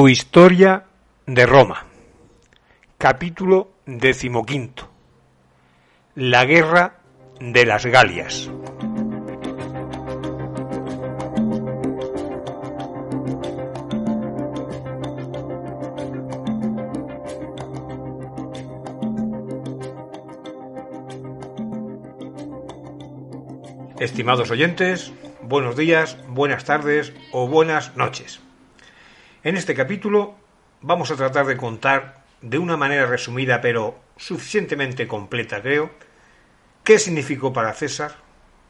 Tu historia de Roma. Capítulo decimoquinto. La guerra de las Galias. Estimados oyentes, buenos días, buenas tardes o buenas noches. En este capítulo vamos a tratar de contar de una manera resumida pero suficientemente completa creo qué significó para César,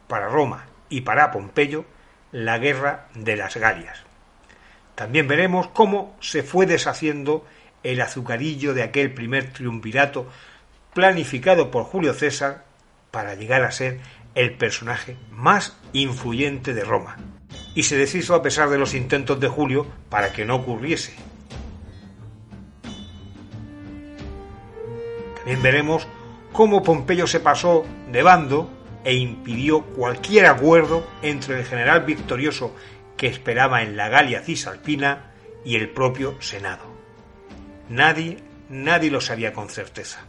para Roma y para Pompeyo la guerra de las Galias. También veremos cómo se fue deshaciendo el azucarillo de aquel primer triunvirato planificado por Julio César para llegar a ser el personaje más influyente de Roma, y se deshizo a pesar de los intentos de Julio para que no ocurriese. También veremos cómo Pompeyo se pasó de bando e impidió cualquier acuerdo entre el general victorioso que esperaba en la Galia cisalpina y el propio Senado. Nadie, nadie lo sabía con certeza,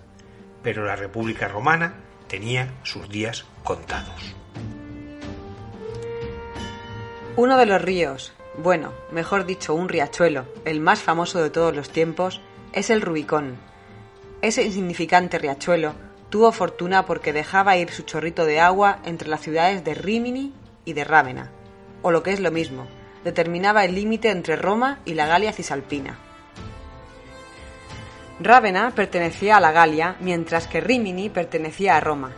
pero la República Romana tenía sus días contados. Uno de los ríos, bueno, mejor dicho, un riachuelo, el más famoso de todos los tiempos, es el Rubicón. Ese insignificante riachuelo tuvo fortuna porque dejaba ir su chorrito de agua entre las ciudades de Rimini y de Rávena, o lo que es lo mismo, determinaba el límite entre Roma y la Galia cisalpina. Rávena pertenecía a la Galia, mientras que Rimini pertenecía a Roma.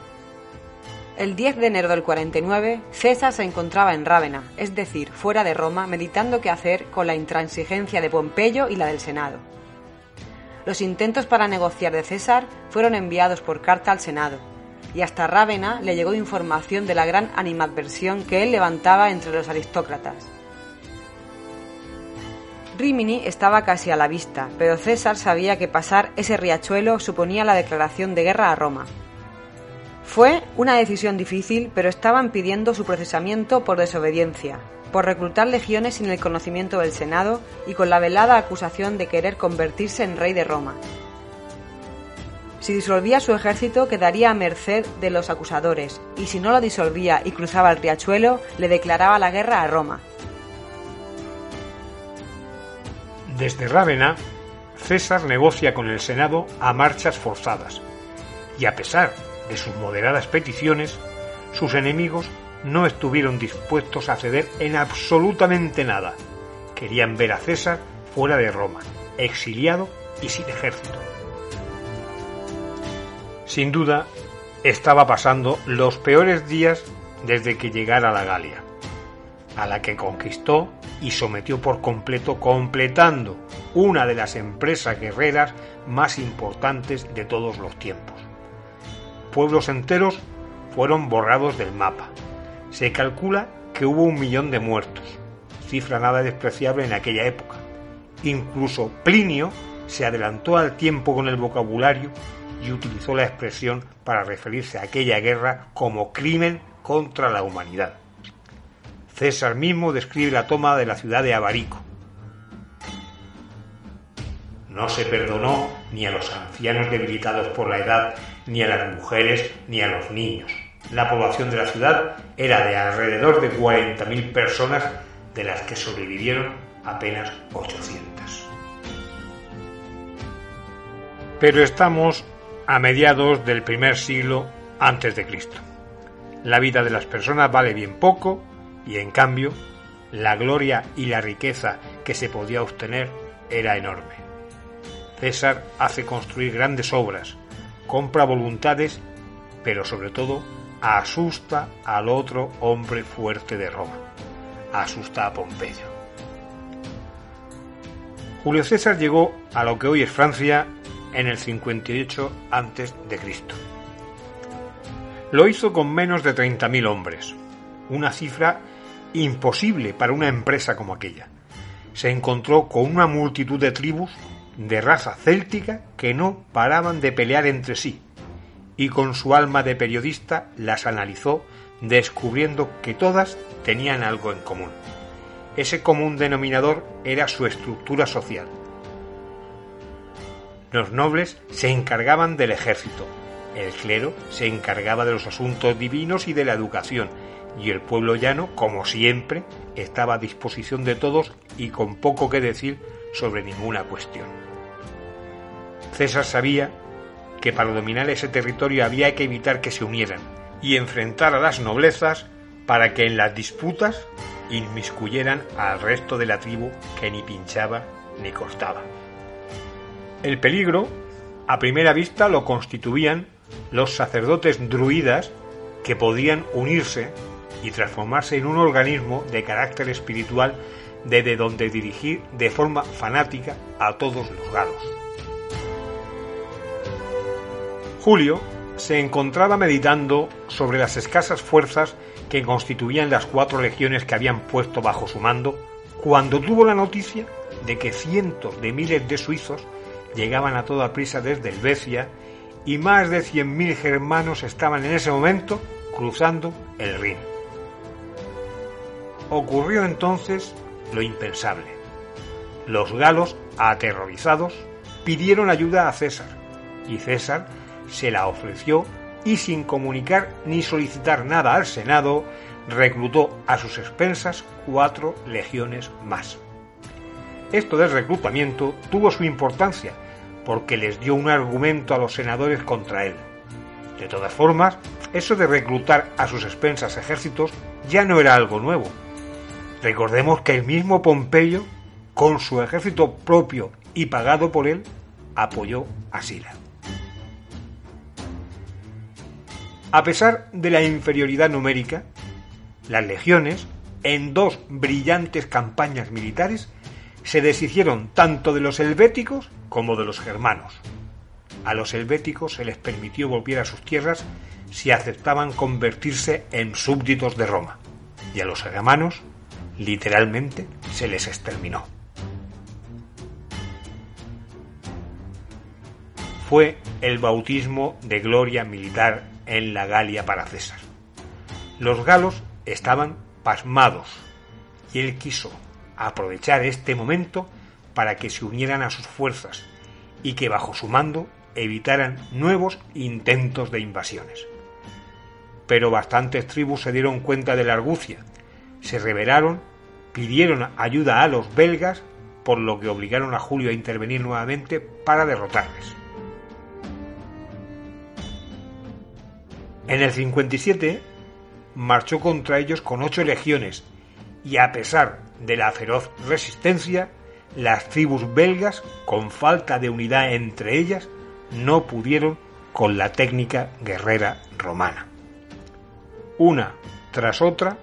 El 10 de enero del 49, César se encontraba en Rávena, es decir, fuera de Roma, meditando qué hacer con la intransigencia de Pompeyo y la del Senado. Los intentos para negociar de César fueron enviados por carta al Senado, y hasta Rávena le llegó información de la gran animadversión que él levantaba entre los aristócratas. Rimini estaba casi a la vista, pero César sabía que pasar ese riachuelo suponía la declaración de guerra a Roma. Fue una decisión difícil, pero estaban pidiendo su procesamiento por desobediencia, por reclutar legiones sin el conocimiento del Senado y con la velada acusación de querer convertirse en rey de Roma. Si disolvía su ejército quedaría a merced de los acusadores, y si no lo disolvía y cruzaba el riachuelo, le declaraba la guerra a Roma. Desde Rávena, César negocia con el Senado a marchas forzadas, y a pesar de sus moderadas peticiones, sus enemigos no estuvieron dispuestos a ceder en absolutamente nada. Querían ver a César fuera de Roma, exiliado y sin ejército. Sin duda, estaba pasando los peores días desde que llegara a la Galia, a la que conquistó y sometió por completo, completando una de las empresas guerreras más importantes de todos los tiempos. Pueblos enteros fueron borrados del mapa. Se calcula que hubo un millón de muertos, cifra nada despreciable en aquella época. Incluso Plinio se adelantó al tiempo con el vocabulario y utilizó la expresión para referirse a aquella guerra como crimen contra la humanidad. César mismo describe la toma de la ciudad de Abarico. No se perdonó ni a los ancianos debilitados por la edad, ni a las mujeres, ni a los niños. La población de la ciudad era de alrededor de 40.000 personas, de las que sobrevivieron apenas 800. Pero estamos a mediados del primer siglo antes de Cristo. La vida de las personas vale bien poco y en cambio la gloria y la riqueza que se podía obtener era enorme. César hace construir grandes obras, compra voluntades, pero sobre todo asusta al otro hombre fuerte de Roma, asusta a Pompeyo. Julio César llegó a lo que hoy es Francia en el 58 antes de Cristo. Lo hizo con menos de 30.000 hombres, una cifra imposible para una empresa como aquella. Se encontró con una multitud de tribus de raza céltica que no paraban de pelear entre sí, y con su alma de periodista las analizó descubriendo que todas tenían algo en común. ese común denominador era su estructura social. Los nobles se encargaban del ejército, el clero se encargaba de los asuntos divinos y de la educación, y el pueblo llano, como siempre, estaba a disposición de todos y con poco que decir sobre ninguna cuestión. César sabía que para dominar ese territorio había que evitar que se unieran y enfrentar a las noblezas para que en las disputas inmiscuyeran al resto de la tribu que ni pinchaba ni cortaba. El peligro, a primera vista, lo constituían los sacerdotes druidas que podían unirse y transformarse en un organismo de carácter espiritual desde donde dirigir de forma fanática a todos los galos. Julio se encontraba meditando sobre las escasas fuerzas que constituían las cuatro legiones que habían puesto bajo su mando cuando tuvo la noticia de que cientos de miles de suizos llegaban a toda prisa desde Helvecia y más de 100.000 germanos estaban en ese momento cruzando el Rin. Ocurrió entonces lo impensable. Los galos, aterrorizados, pidieron ayuda a César, y César se la ofreció y sin comunicar ni solicitar nada al Senado, reclutó a sus expensas cuatro legiones más. Esto del reclutamiento tuvo su importancia, porque les dio un argumento a los senadores contra él. De todas formas, eso de reclutar a sus expensas ejércitos ya no era algo nuevo. Recordemos que el mismo Pompeyo, con su ejército propio y pagado por él, apoyó a Sila. A pesar de la inferioridad numérica, las legiones, en dos brillantes campañas militares, se deshicieron tanto de los helvéticos como de los germanos. A los helvéticos se les permitió volver a sus tierras si aceptaban convertirse en súbditos de Roma, y a los germanos, literalmente, se les exterminó. Fue el bautismo de gloria militar en la Galia para César. Los galos estaban pasmados y él quiso aprovechar este momento para que se unieran a sus fuerzas y que bajo su mando evitaran nuevos intentos de invasiones. Pero bastantes tribus se dieron cuenta de la argucia, se rebelaron, pidieron ayuda a los belgas, por lo que obligaron a Julio a intervenir nuevamente para derrotarles. En el 57 marchó contra ellos con ocho legiones y a pesar de la feroz resistencia, las tribus belgas, con falta de unidad entre ellas, no pudieron con la técnica guerrera romana. Una tras otra,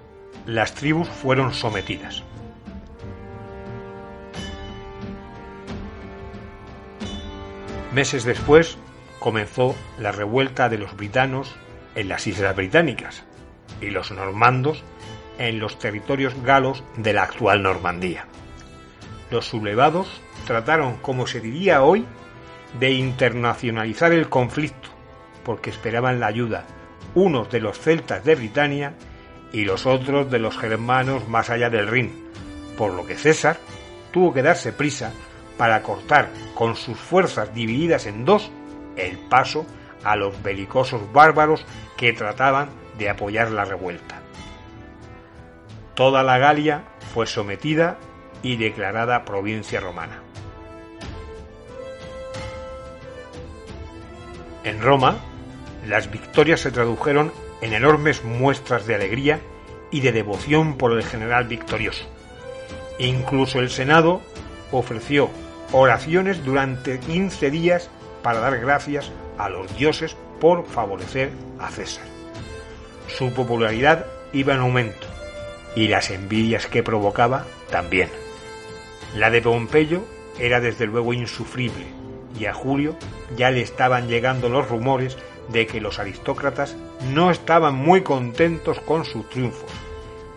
las tribus fueron sometidas. Meses después comenzó la revuelta de los britanos en las Islas Británicas y los normandos en los territorios galos de la actual Normandía. Los sublevados trataron, como se diría hoy, de internacionalizar el conflicto, porque esperaban la ayuda unos de los celtas de Britania y los otros de los germanos más allá del Rin, por lo que César tuvo que darse prisa para cortar con sus fuerzas divididas en dos el paso a los belicosos bárbaros que trataban de apoyar la revuelta. Toda la Galia fue sometida y declarada provincia romana. En Roma, las victorias se tradujeron en enormes muestras de alegría y de devoción por el general victorioso. Incluso el Senado ofreció oraciones durante 15 días para dar gracias a los dioses por favorecer a César. Su popularidad iba en aumento y las envidias que provocaba también. La de Pompeyo era desde luego insufrible y a Julio ya le estaban llegando los rumores de que los aristócratas no estaban muy contentos con sus triunfos.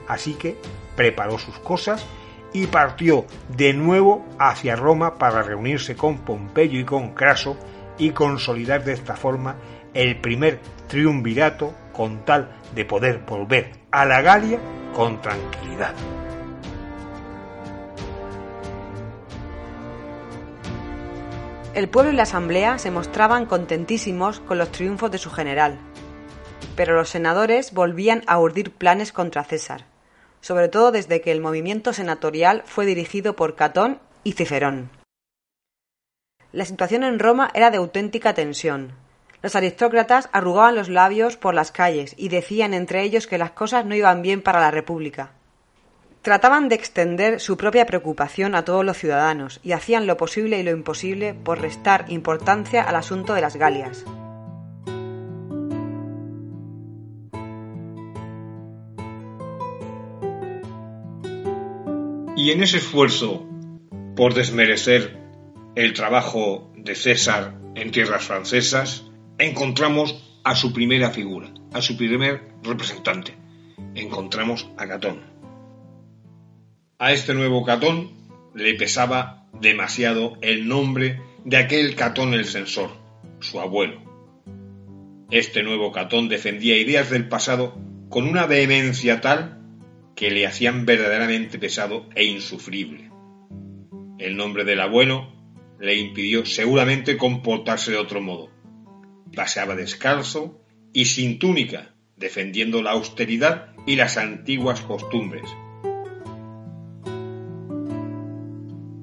Así que preparó sus cosas y partió de nuevo hacia Roma para reunirse con Pompeyo y con Craso y consolidar de esta forma el primer triunvirato con tal de poder volver a la Galia con tranquilidad. El pueblo y la asamblea se mostraban contentísimos con los triunfos de su general, pero los senadores volvían a urdir planes contra César, sobre todo desde que el movimiento senatorial fue dirigido por Catón y Cicerón. La situación en Roma era de auténtica tensión. Los aristócratas arrugaban los labios por las calles y decían entre ellos que las cosas no iban bien para la República. Trataban de extender su propia preocupación a todos los ciudadanos y hacían lo posible y lo imposible por restar importancia al asunto de las Galias. Y en ese esfuerzo por desmerecer el trabajo de César en tierras francesas, encontramos a su primera figura, a su primer representante. Encontramos a Catón. A este nuevo Catón le pesaba demasiado el nombre de aquel Catón el censor, su abuelo. Este nuevo Catón defendía ideas del pasado con una vehemencia tal que le hacían verdaderamente pesado e insufrible. El nombre del abuelo le impidió seguramente comportarse de otro modo. Paseaba descalzo y sin túnica, defendiendo la austeridad y las antiguas costumbres.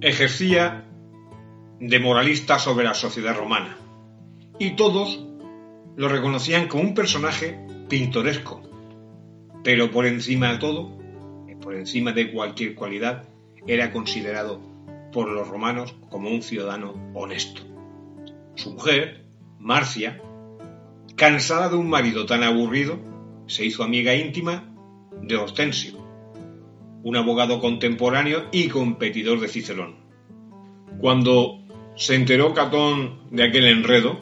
Ejercía de moralista sobre la sociedad romana y todos lo reconocían como un personaje pintoresco, pero por encima de todo por encima de cualquier cualidad, era considerado por los romanos como un ciudadano honesto. Su mujer, Marcia, cansada de un marido tan aburrido, se hizo amiga íntima de Hortensio, un abogado contemporáneo y competidor de Cicerón. Cuando se enteró Catón de aquel enredo,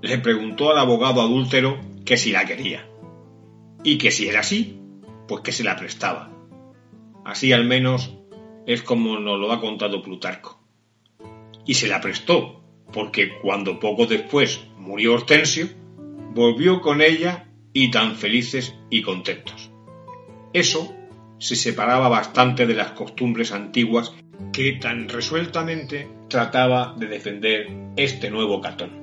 le preguntó al abogado adúltero que si la quería, y que si era así, pues que se la prestaba. Así al menos es como nos lo ha contado Plutarco. Y se la prestó, porque cuando poco después murió Hortensio, volvió con ella y tan felices y contentos. Eso se separaba bastante de las costumbres antiguas que tan resueltamente trataba de defender este nuevo Catón.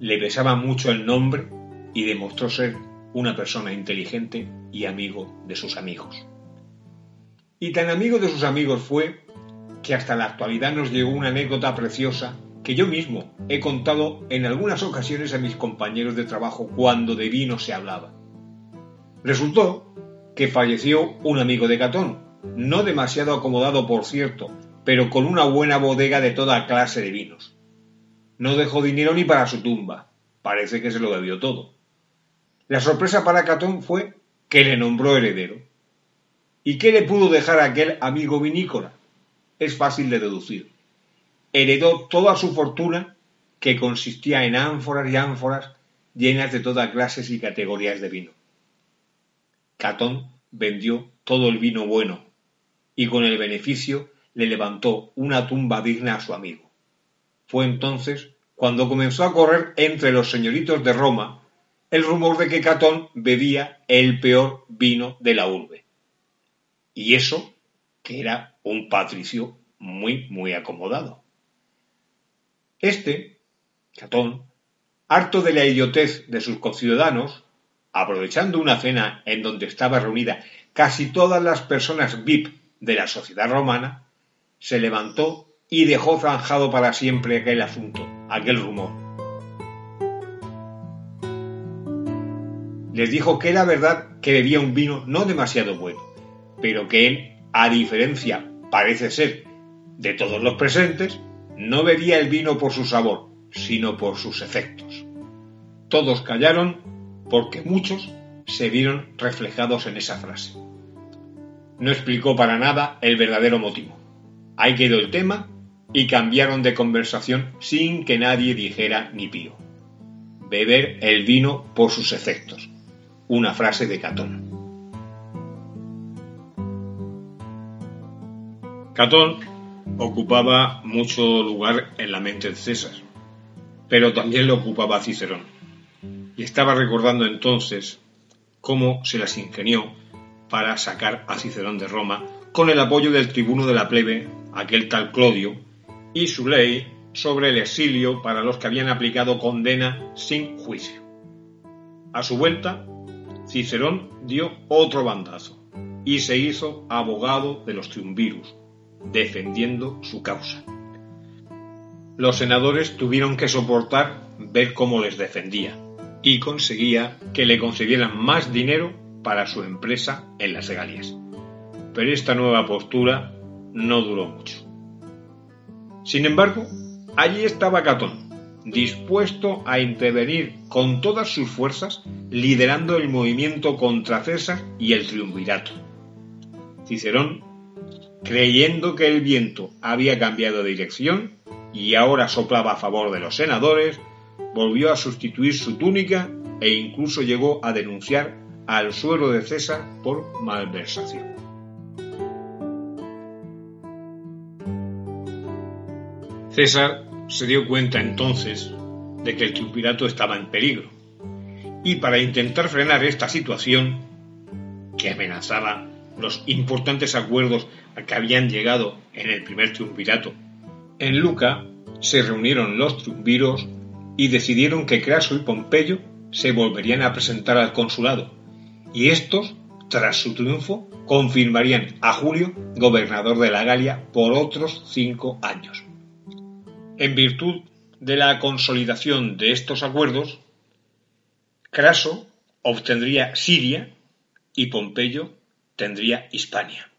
Le besaba mucho el nombre y demostró ser una persona inteligente y amigo de sus amigos. Y tan amigo de sus amigos fue que hasta la actualidad nos llegó una anécdota preciosa que yo mismo he contado en algunas ocasiones a mis compañeros de trabajo cuando de vino se hablaba. Resultó que falleció un amigo de Catón, no demasiado acomodado por cierto, pero con una buena bodega de toda clase de vinos. No dejó dinero ni para su tumba, parece que se lo debió todo. La sorpresa para Catón fue que le nombró heredero. ¿Y qué le pudo dejar aquel amigo vinícola? Es fácil de deducir. Heredó toda su fortuna, que consistía en ánforas y ánforas llenas de todas clases y categorías de vino. Catón vendió todo el vino bueno y con el beneficio le levantó una tumba digna a su amigo. Fue entonces cuando comenzó a correr entre los señoritos de Roma el rumor de que Catón bebía el peor vino de la urbe. Y eso que era un patricio muy, muy acomodado. Este, Catón, harto de la idiotez de sus conciudadanos, aprovechando una cena en donde estaba reunida casi todas las personas VIP de la sociedad romana, se levantó y dejó zanjado para siempre aquel asunto, aquel rumor. Les dijo que era verdad que bebía un vino no demasiado bueno, pero que él, a diferencia, parece ser, de todos los presentes, no bebía el vino por su sabor, sino por sus efectos. Todos callaron porque muchos se vieron reflejados en esa frase. No explicó para nada el verdadero motivo. Ahí quedó el tema y cambiaron de conversación sin que nadie dijera ni pío. Beber el vino por sus efectos. Una frase de Catón. Catón ocupaba mucho lugar en la mente de César, pero también lo ocupaba Cicerón. Y estaba recordando entonces cómo se las ingenió para sacar a Cicerón de Roma con el apoyo del tribuno de la plebe, aquel tal Clodio, y su ley sobre el exilio para los que habían aplicado condena sin juicio. A su vuelta, Cicerón dio otro bandazo y se hizo abogado de los triunvirus, defendiendo su causa. Los senadores tuvieron que soportar ver cómo les defendía y conseguía que le concedieran más dinero para su empresa en las Galias. Pero esta nueva postura no duró mucho. Sin embargo, allí estaba Catón, dispuesto a intervenir con todas sus fuerzas, liderando el movimiento contra César y el triunvirato. Cicerón, creyendo que el viento había cambiado de dirección y ahora soplaba a favor de los senadores, volvió a sustituir su túnica e incluso llegó a denunciar al suero de César por malversación. César se dio cuenta entonces de que el triunvirato estaba en peligro y para intentar frenar esta situación que amenazaba los importantes acuerdos a que habían llegado en el primer triunvirato, en Luca se reunieron los triunviros y decidieron que Craso y Pompeyo se volverían a presentar al consulado, y estos, tras su triunfo, confirmarían a Julio gobernador de la Galia por otros cinco años. En virtud de la consolidación de estos acuerdos, Craso obtendría Siria y Pompeyo tendría Hispania.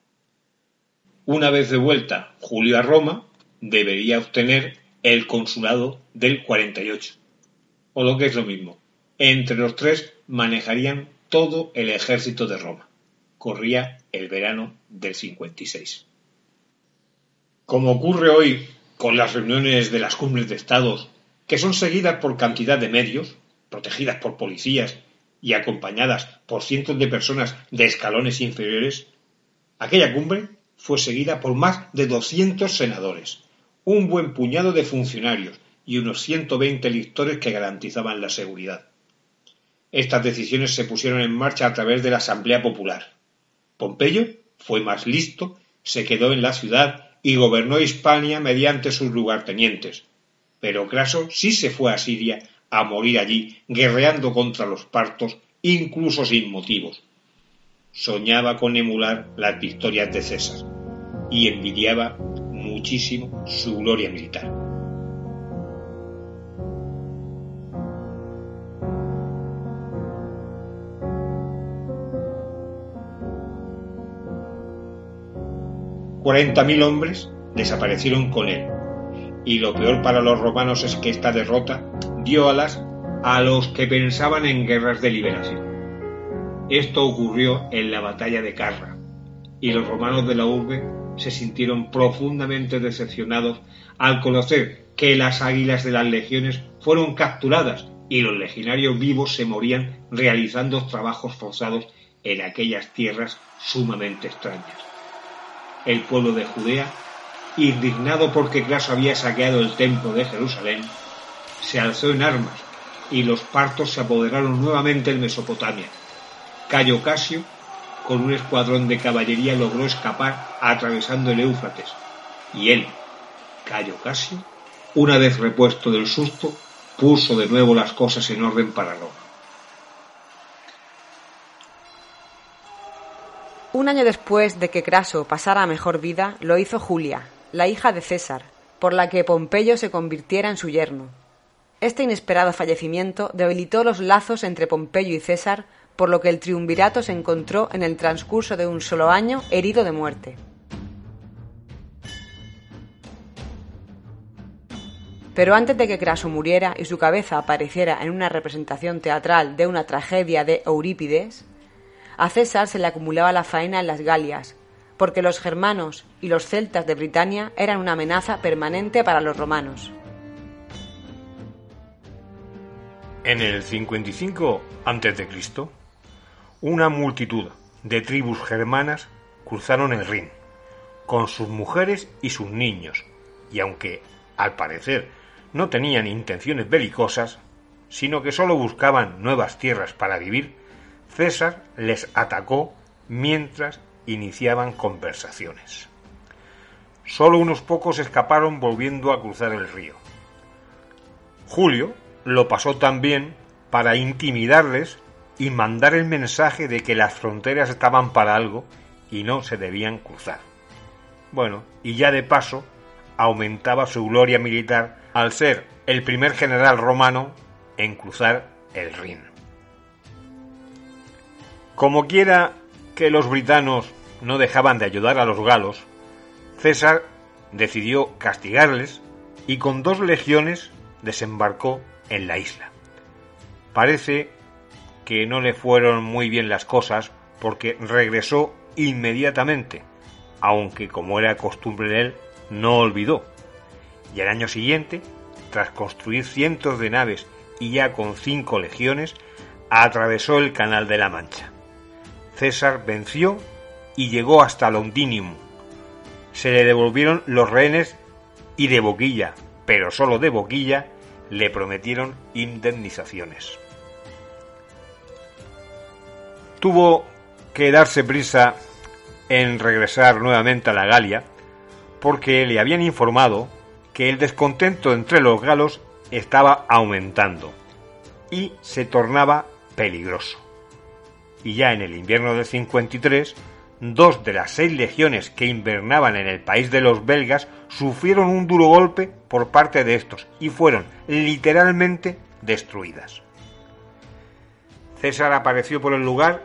Una vez de vuelta Julio a Roma, debería obtener el consulado del 48. O lo que es lo mismo, entre los tres manejarían todo el ejército de Roma. Corría el verano del 56. Como ocurre hoy con las reuniones de las cumbres de estados, que son seguidas por cantidad de medios, protegidas por policías y acompañadas por cientos de personas de escalones inferiores, aquella cumbre fue seguida por más de 200 senadores, un buen puñado de funcionarios y unos 120 lictores que garantizaban la seguridad. Estas decisiones se pusieron en marcha a través de la Asamblea Popular. Pompeyo fue más listo, se quedó en la ciudad y gobernó Hispania mediante sus lugartenientes. Pero Craso sí se fue a Siria a morir allí, guerreando contra los partos, incluso sin motivos. Soñaba con emular las victorias de César y envidiaba muchísimo su gloria militar. 40.000 hombres desaparecieron con él. Y lo peor para los romanos es que esta derrota dio alas a los que pensaban en guerras de liberación. Esto ocurrió en la batalla de Carra, y los romanos de la urbe se sintieron profundamente decepcionados al conocer que las águilas de las legiones fueron capturadas y los legionarios vivos se morían realizando trabajos forzados en aquellas tierras sumamente extrañas el pueblo de Judea, indignado porque Craso había saqueado el templo de Jerusalén, se alzó en armas y los partos se apoderaron nuevamente en Mesopotamia. Cayo Casio, con un escuadrón de caballería, logró escapar atravesando el Éufrates, y él, Cayo Casio, una vez repuesto del susto, puso de nuevo las cosas en orden para Roma. Un año después de que Craso pasara a mejor vida, lo hizo Julia, la hija de César, por la que Pompeyo se convirtiera en su yerno. Este inesperado fallecimiento debilitó los lazos entre Pompeyo y César, por lo que el triunvirato se encontró en el transcurso de un solo año herido de muerte. Pero antes de que Craso muriera y su cabeza apareciera en una representación teatral de una tragedia de Eurípides, a César se le acumulaba la faena en las Galias, porque los germanos y los celtas de Britania eran una amenaza permanente para los romanos. En el 55 a.C., una multitud de tribus germanas cruzaron el Rin, con sus mujeres y sus niños, y aunque, al parecer, no tenían intenciones belicosas, sino que sólo buscaban nuevas tierras para vivir, César les atacó mientras iniciaban conversaciones. Solo unos pocos escaparon volviendo a cruzar el río, Julio lo pasó también para intimidarles y mandar el mensaje de que las fronteras estaban para algo y no se debían cruzar. Bueno, y ya de paso aumentaba su gloria militar al ser el primer general romano en cruzar el Rin. Como quiera que los britanos no dejaban de ayudar a los galos, César decidió castigarles y con dos legiones desembarcó en la isla. Parece que no le fueron muy bien las cosas porque regresó inmediatamente, aunque como era costumbre de él, no olvidó. Y al año siguiente, tras construir cientos de naves y ya con cinco legiones, atravesó el Canal de la Mancha. César venció y llegó hasta Londinium. Se le devolvieron los rehenes y de boquilla, pero solo de boquilla, le prometieron indemnizaciones. Tuvo que darse prisa en regresar nuevamente a la Galia, porque le habían informado que el descontento entre los galos estaba aumentando y se tornaba peligroso. Y ya en el invierno del 53, dos de las seis legiones que invernaban en el país de los belgas sufrieron un duro golpe por parte de estos y fueron literalmente destruidas. César apareció por el lugar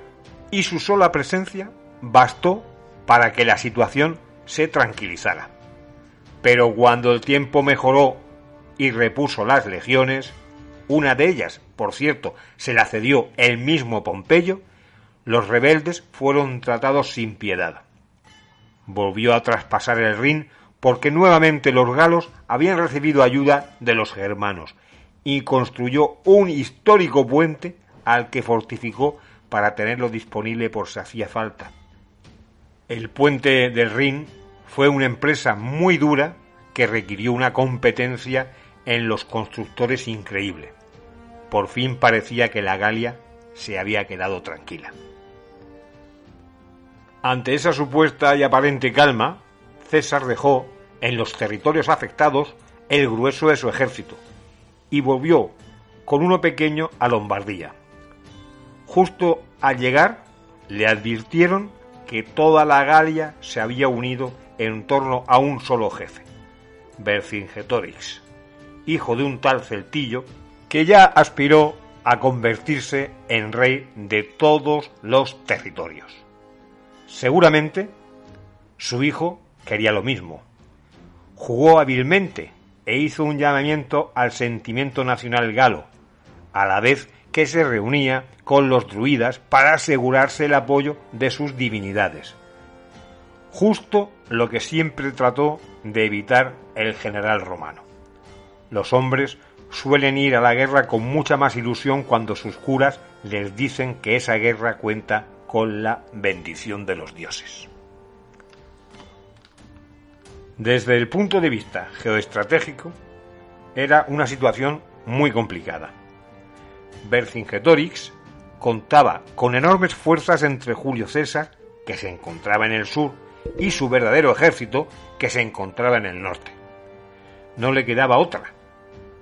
y su sola presencia bastó para que la situación se tranquilizara. Pero cuando el tiempo mejoró y repuso las legiones, una de ellas, por cierto, se la cedió el mismo Pompeyo, los rebeldes fueron tratados sin piedad. Volvió a traspasar el Rin porque nuevamente los galos habían recibido ayuda de los germanos y construyó un histórico puente al que fortificó para tenerlo disponible por si hacía falta. El puente del Rin fue una empresa muy dura que requirió una competencia en los constructores increíble. Por fin parecía que la Galia se había quedado tranquila. Ante esa supuesta y aparente calma, César dejó en los territorios afectados el grueso de su ejército y volvió con uno pequeño a Lombardía. Justo al llegar, le advirtieron que toda la Galia se había unido en torno a un solo jefe, Vercingetorix, hijo de un tal celtillo que ya aspiró a convertirse en rey de todos los territorios. Seguramente su hijo quería lo mismo. Jugó hábilmente e hizo un llamamiento al sentimiento nacional galo, a la vez que se reunía con los druidas para asegurarse el apoyo de sus divinidades. Justo lo que siempre trató de evitar el general romano. Los hombres suelen ir a la guerra con mucha más ilusión cuando sus curas les dicen que esa guerra cuenta con la bendición de los dioses. Desde el punto de vista geoestratégico, era una situación muy complicada. Vercingetorix contaba con enormes fuerzas entre Julio César, que se encontraba en el sur, y su verdadero ejército, que se encontraba en el norte. No le quedaba otra.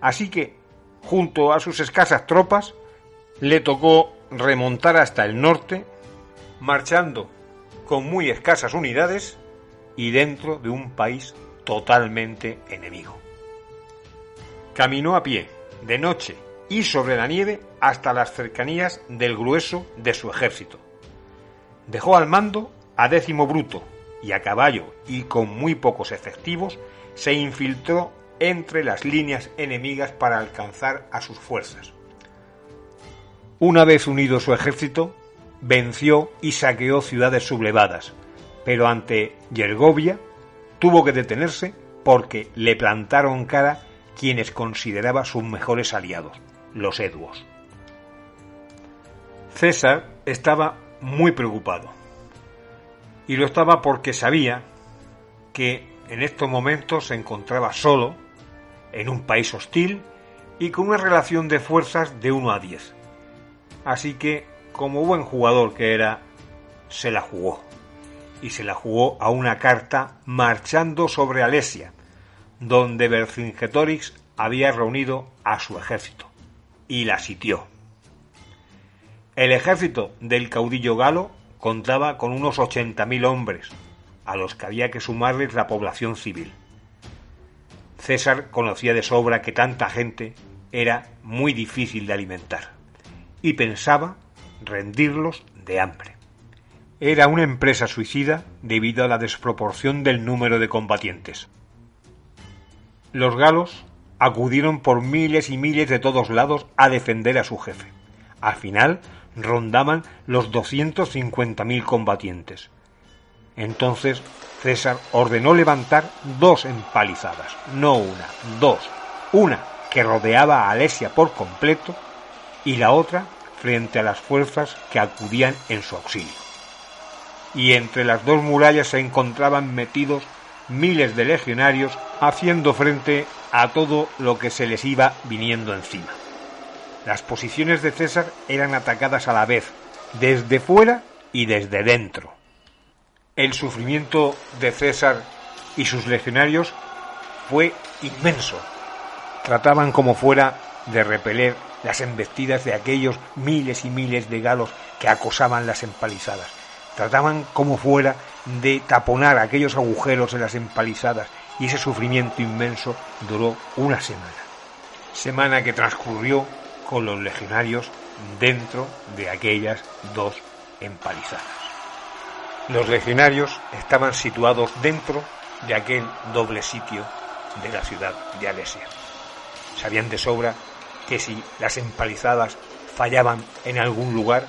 Así que, junto a sus escasas tropas, le tocó remontar hasta el norte marchando con muy escasas unidades y dentro de un país totalmente enemigo. Caminó a pie, de noche y sobre la nieve hasta las cercanías del grueso de su ejército. Dejó al mando a Décimo Bruto y a caballo y con muy pocos efectivos se infiltró entre las líneas enemigas para alcanzar a sus fuerzas. Una vez unido su ejército, venció y saqueó ciudades sublevadas, pero ante Yergovia tuvo que detenerse porque le plantaron cara quienes consideraba sus mejores aliados, los Eduos. César estaba muy preocupado. Y lo estaba porque sabía que en estos momentos se encontraba solo, en un país hostil y con una relación de fuerzas de 1 a 10. Así que como buen jugador que era, se la jugó. Y se la jugó a una carta marchando sobre Alesia, donde Vercingetorix había reunido a su ejército y la sitió. El ejército del caudillo galo contaba con unos 80.000 hombres, a los que había que sumarles la población civil. César conocía de sobra que tanta gente era muy difícil de alimentar y pensaba rendirlos de hambre. Era una empresa suicida debido a la desproporción del número de combatientes. Los galos acudieron por miles y miles de todos lados a defender a su jefe. Al final rondaban los 250.000 combatientes. Entonces César ordenó levantar dos empalizadas, no una, dos. Una que rodeaba a Alesia por completo y la otra frente a las fuerzas que acudían en su auxilio y entre las dos murallas se encontraban metidos miles de legionarios haciendo frente a todo lo que se les iba viniendo encima. Las posiciones de César eran atacadas a la vez, desde fuera y desde dentro. El sufrimiento de César y sus legionarios fue inmenso. Trataban como fuera de repeler las embestidas de aquellos miles y miles de galos que acosaban las empalizadas Trataban como fuera de taponar aquellos agujeros en las empalizadas y ese sufrimiento inmenso duró una semana. Semana que transcurrió con los legionarios dentro de aquellas dos empalizadas. Los legionarios estaban situados dentro de aquel doble sitio de la ciudad de Alesia. Sabían de sobra que si las empalizadas fallaban en algún lugar,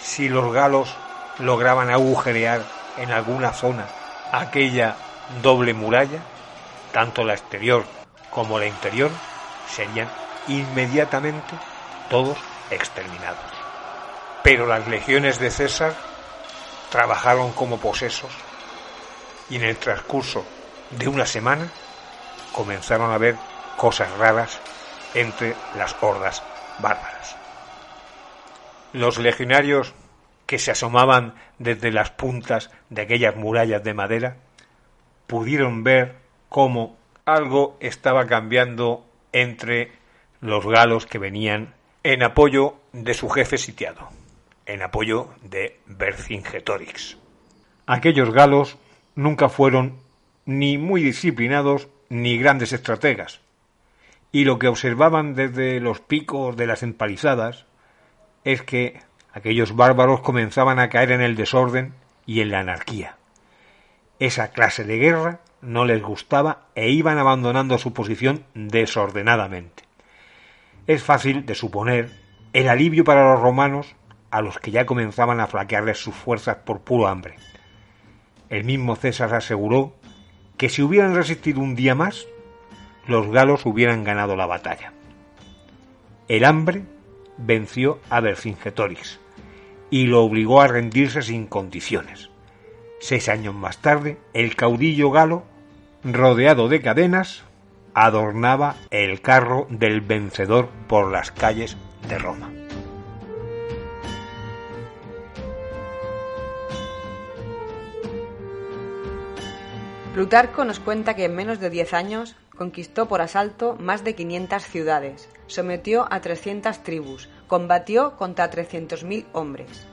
si los galos lograban agujerear en alguna zona aquella doble muralla, tanto la exterior como la interior serían inmediatamente todos exterminados. Pero las legiones de César trabajaron como posesos y en el transcurso de una semana comenzaron a ver cosas raras entre las hordas bárbaras. Los legionarios que se asomaban desde las puntas de aquellas murallas de madera, pudieron ver cómo algo estaba cambiando entre los galos que venían en apoyo de su jefe sitiado, en apoyo de Vercingetorix. Aquellos galos nunca fueron ni muy disciplinados ni grandes estrategas, y lo que observaban desde los picos de las empalizadas es que aquellos bárbaros comenzaban a caer en el desorden y en la anarquía. Esa clase de guerra no les gustaba e iban abandonando su posición desordenadamente. Es fácil de suponer el alivio para los romanos a los que ya comenzaban a flaquearles sus fuerzas por puro hambre. El mismo César aseguró que si hubieran resistido un día más, los galos hubieran ganado la batalla. El hambre venció a Vercingetorix y lo obligó a rendirse sin condiciones. Seis años más tarde, el caudillo galo, rodeado de cadenas, adornaba el carro del vencedor por las calles de Roma. Plutarco nos cuenta que en menos de diez años conquistó por asalto más de 500 ciudades, sometió a 300 tribus, combatió contra 300.000 hombres.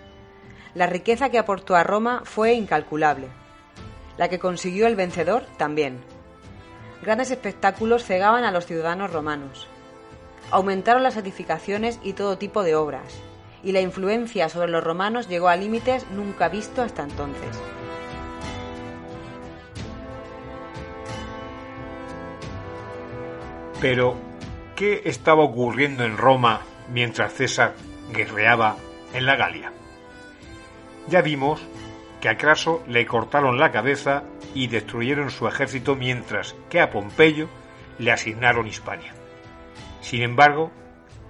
La riqueza que aportó a Roma fue incalculable. La que consiguió el vencedor también. Grandes espectáculos cegaban a los ciudadanos romanos. Aumentaron las edificaciones y todo tipo de obras, y la influencia sobre los romanos llegó a límites nunca vistos hasta entonces. Pero, ¿qué estaba ocurriendo en Roma mientras César guerreaba en la Galia? Ya vimos que a Craso le cortaron la cabeza y destruyeron su ejército mientras que a Pompeyo le asignaron Hispania. Sin embargo,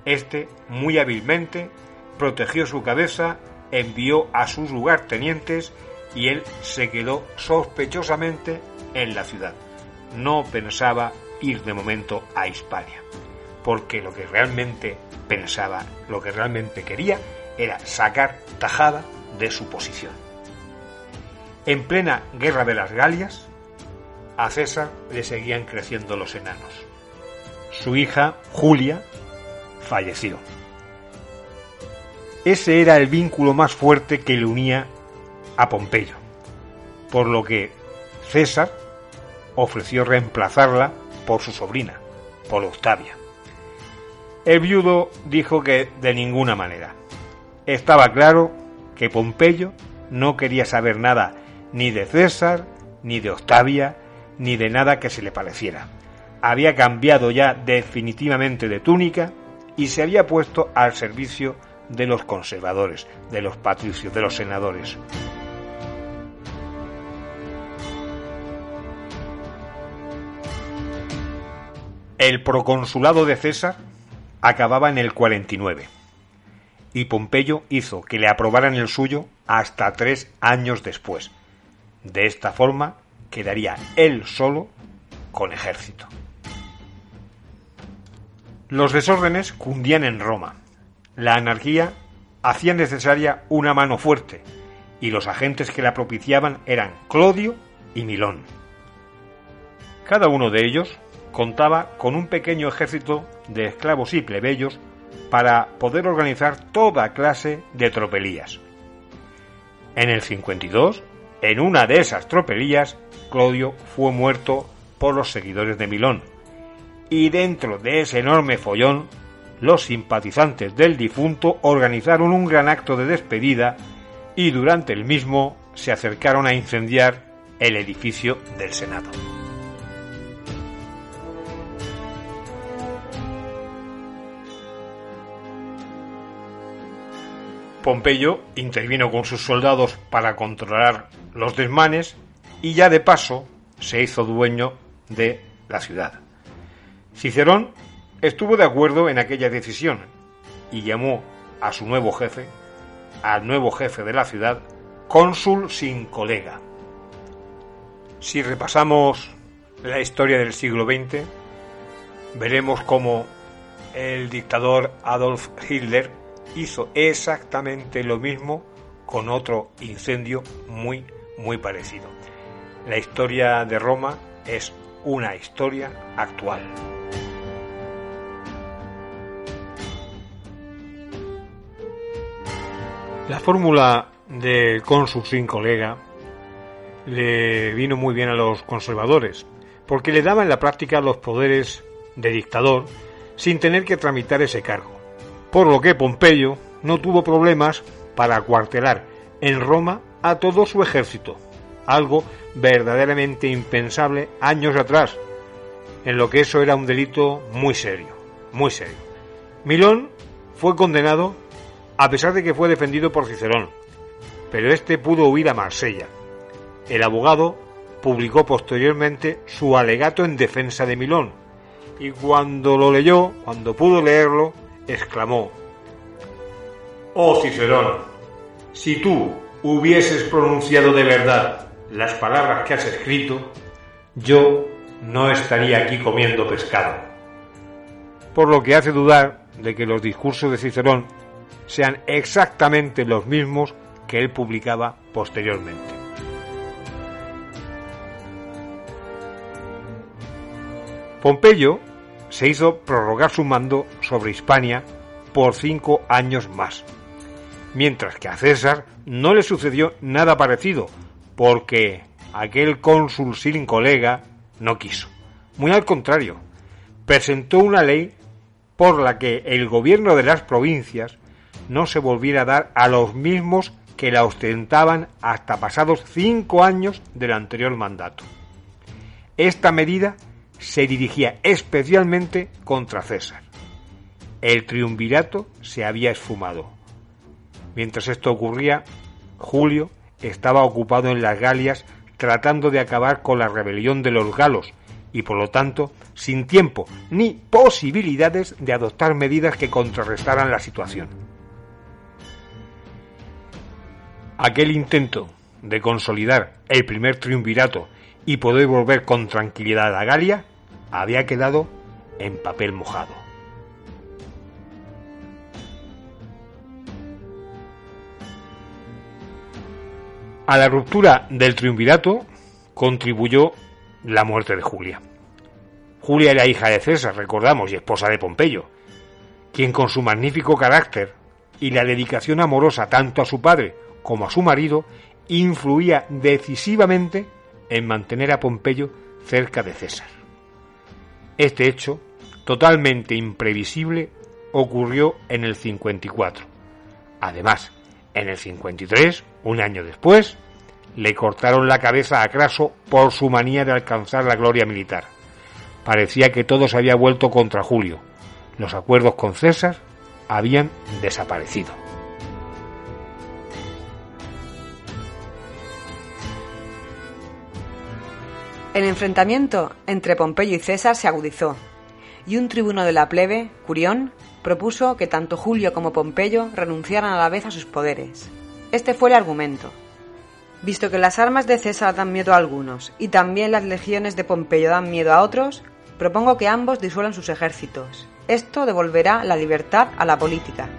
este muy hábilmente protegió su cabeza, envió a sus lugartenientes y él se quedó sospechosamente en la ciudad. No pensaba ir de momento a Hispania, porque lo que realmente pensaba, lo que realmente quería, era sacar tajada de su posición. En plena guerra de las Galias, a César le seguían creciendo los enanos. su hija Julia falleció. Ese era el vínculo más fuerte que le unía a Pompeyo, por lo que César ofreció reemplazarla por su sobrina, por Octavia. El viudo dijo que de ninguna manera. Estaba claro que Pompeyo no quería saber nada ni de César, ni de Octavia, ni de nada que se le pareciera. Había cambiado ya definitivamente de túnica y se había puesto al servicio de los conservadores, de los patricios, de los senadores. El proconsulado de César acababa en el 49 y Pompeyo hizo que le aprobaran el suyo hasta tres años después. De esta forma quedaría él solo con ejército. Los desórdenes cundían en Roma. La anarquía hacía necesaria una mano fuerte, y los agentes que la propiciaban eran Clodio y Milón. Cada uno de ellos contaba con un pequeño ejército de esclavos y plebeyos para poder organizar toda clase de tropelías. En el 52, en una de esas tropelías, Clodio fue muerto por los seguidores de Milón, y dentro de ese enorme follón, los simpatizantes del difunto organizaron un gran acto de despedida y durante el mismo se acercaron a incendiar el edificio del Senado. Pompeyo intervino con sus soldados para controlar los desmanes y ya de paso se hizo dueño de la ciudad. Cicerón estuvo de acuerdo en aquella decisión y llamó a su nuevo jefe, al nuevo jefe de la ciudad, cónsul sin colega. Si repasamos la historia del siglo XX, veremos cómo el dictador Adolf Hitler hizo exactamente lo mismo con otro incendio muy, muy parecido. La historia de Roma es una historia actual. La fórmula del cónsul sin colega le vino muy bien a los conservadores, porque le daba en la práctica los poderes de dictador sin tener que tramitar ese cargo. Por lo que Pompeyo no tuvo problemas para acuartelar en Roma a todo su ejército, algo verdaderamente impensable años atrás, en lo que eso era un delito muy serio, muy serio. Milón fue condenado a pesar de que fue defendido por Cicerón, pero este pudo huir a Marsella. El abogado publicó posteriormente su alegato en defensa de Milón, y cuando lo leyó, cuando pudo leerlo, exclamó, Oh Cicerón, si tú hubieses pronunciado de verdad las palabras que has escrito, yo no estaría aquí comiendo pescado. Por lo que hace dudar de que los discursos de Cicerón sean exactamente los mismos que él publicaba posteriormente. Pompeyo se hizo prorrogar su mando sobre Hispania por cinco años más, mientras que a César no le sucedió nada parecido, porque aquel cónsul sin colega no quiso. Muy al contrario, presentó una ley por la que el gobierno de las provincias no se volviera a dar a los mismos que la ostentaban hasta pasados cinco años del anterior mandato. Esta medida se dirigía especialmente contra César. El triunvirato se había esfumado. Mientras esto ocurría, Julio estaba ocupado en las Galias tratando de acabar con la rebelión de los galos y por lo tanto sin tiempo ni posibilidades de adoptar medidas que contrarrestaran la situación. Aquel intento de consolidar el primer triunvirato y poder volver con tranquilidad a Galia había quedado en papel mojado. A la ruptura del triunvirato contribuyó la muerte de Julia. Julia era hija de César, recordamos, y esposa de Pompeyo, quien con su magnífico carácter y la dedicación amorosa tanto a su padre como a su marido influía decisivamente en mantener a Pompeyo cerca de César. Este hecho, totalmente imprevisible, ocurrió en el 54. Además, en el 53, un año después, le cortaron la cabeza a Craso por su manía de alcanzar la gloria militar. Parecía que todo se había vuelto contra Julio. Los acuerdos con César habían desaparecido. El enfrentamiento entre Pompeyo y César se agudizó, y un tribuno de la plebe, Curión, propuso que tanto Julio como Pompeyo renunciaran a la vez a sus poderes. Este fue el argumento. Visto que las armas de César dan miedo a algunos y también las legiones de Pompeyo dan miedo a otros, propongo que ambos disuelvan sus ejércitos. Esto devolverá la libertad a la política.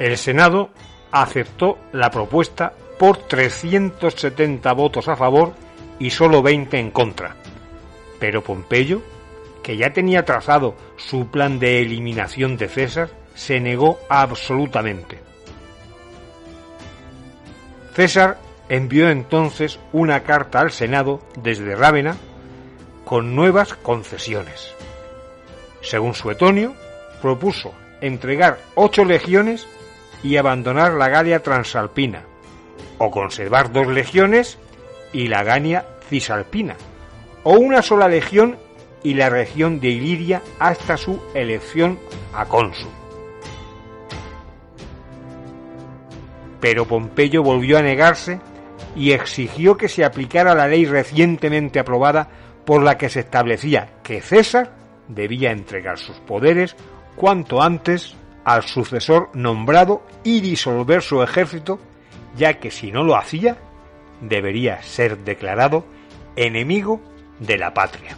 El Senado aceptó la propuesta por 370 votos a favor y solo 20 en contra. Pero Pompeyo, que ya tenía trazado su plan de eliminación de César, se negó absolutamente. César envió entonces una carta al Senado desde Rávena con nuevas concesiones. Según Suetonio, propuso entregar ocho legiones y abandonar la Galia transalpina, o conservar dos legiones y la Gania cisalpina, o una sola legión y la región de Iliria hasta su elección a cónsul. Pero Pompeyo volvió a negarse y exigió que se aplicara la ley recientemente aprobada por la que se establecía que César debía entregar sus poderes cuanto antes al sucesor nombrado y disolver su ejército, ya que si no lo hacía, debería ser declarado enemigo de la patria.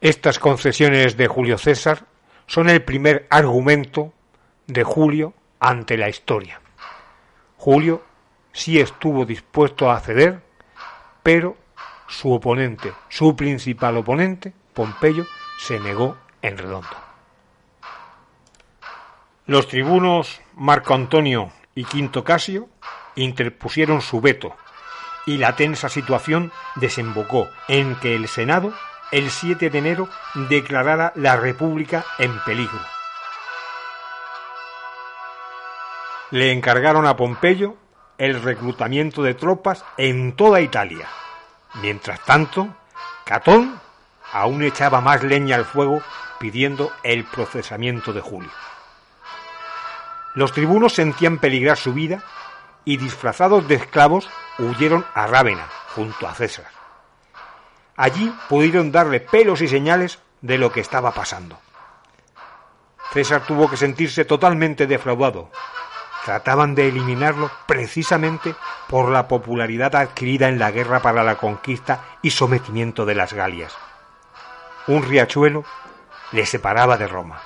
Estas concesiones de Julio César son el primer argumento de Julio ante la historia. Julio sí estuvo dispuesto a ceder, pero su oponente, su principal oponente, Pompeyo, se negó en redondo. Los tribunos Marco Antonio y Quinto Casio interpusieron su veto y la tensa situación desembocó en que el Senado el 7 de enero declarara la República en peligro. Le encargaron a Pompeyo el reclutamiento de tropas en toda Italia. Mientras tanto, Catón aún echaba más leña al fuego pidiendo el procesamiento de Julio. Los tribunos sentían peligrar su vida y disfrazados de esclavos huyeron a Rávena junto a César. Allí pudieron darle pelos y señales de lo que estaba pasando. César tuvo que sentirse totalmente defraudado. Trataban de eliminarlo precisamente por la popularidad adquirida en la guerra para la conquista y sometimiento de las Galias. Un riachuelo le separaba de Roma.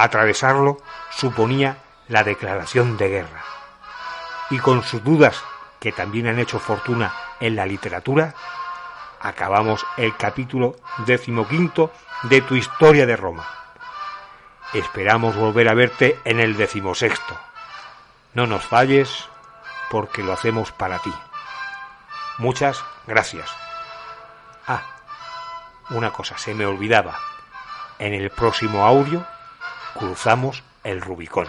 Atravesarlo suponía la declaración de guerra. Y con sus dudas, que también han hecho fortuna en la literatura, acabamos el capítulo decimoquinto de tu historia de Roma. Esperamos volver a verte en el decimosexto. No nos falles porque lo hacemos para ti. Muchas gracias. Ah, una cosa, se me olvidaba. En el próximo audio cruzamos el Rubicón.